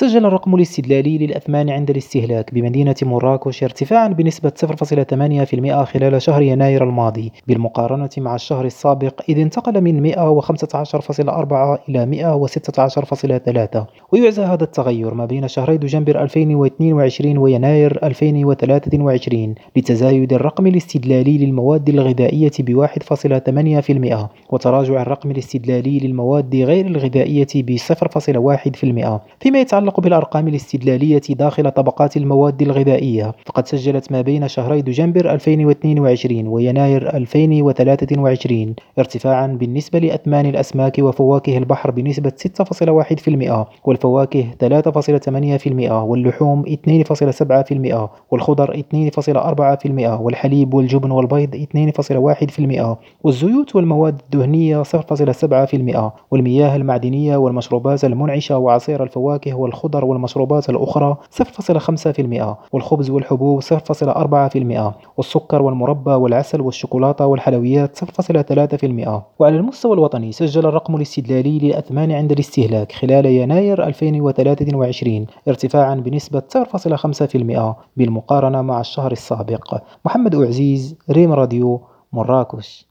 سجل الرقم الاستدلالي للأثمان عند الاستهلاك بمدينة مراكش ارتفاعًا بنسبة 0.8% خلال شهر يناير الماضي بالمقارنة مع الشهر السابق إذ انتقل من 115.4 إلى 116.3 ويعزى هذا التغير ما بين شهري دجنبر 2022 ويناير 2023 لتزايد الرقم الاستدلالي للمواد الغذائية ب 1.8% وتراجع الرقم الاستدلالي للمواد غير الغذائية ب 0.1% فيما يتعلق بالأرقام الاستدلالية داخل طبقات المواد الغذائية. فقد سجلت ما بين شهري دجنبر 2022 ويناير 2023 ارتفاعا بالنسبة لأثمان الأسماك وفواكه البحر بنسبة 6.1% والفواكه 3.8% واللحوم 2.7% والخضر 2.4% والحليب والجبن والبيض 2.1% والزيوت والمواد الدهنية 0.7% والمياه المعدنية والمشروبات المنعشة وعصير الفواكه والخضر والمشروبات الأخرى 0.5% والخبز والحبوب 0.4% والسكر والمربى والعسل والشوكولاتة والحلويات 0.3% وعلى المستوى الوطني سجل الرقم الاستدلالي للأثمان عند الاستهلاك خلال يناير 2023 ارتفاعا بنسبة 0.5% بالمقارنة مع الشهر السابق. محمد أعزيز ريم راديو مراكش.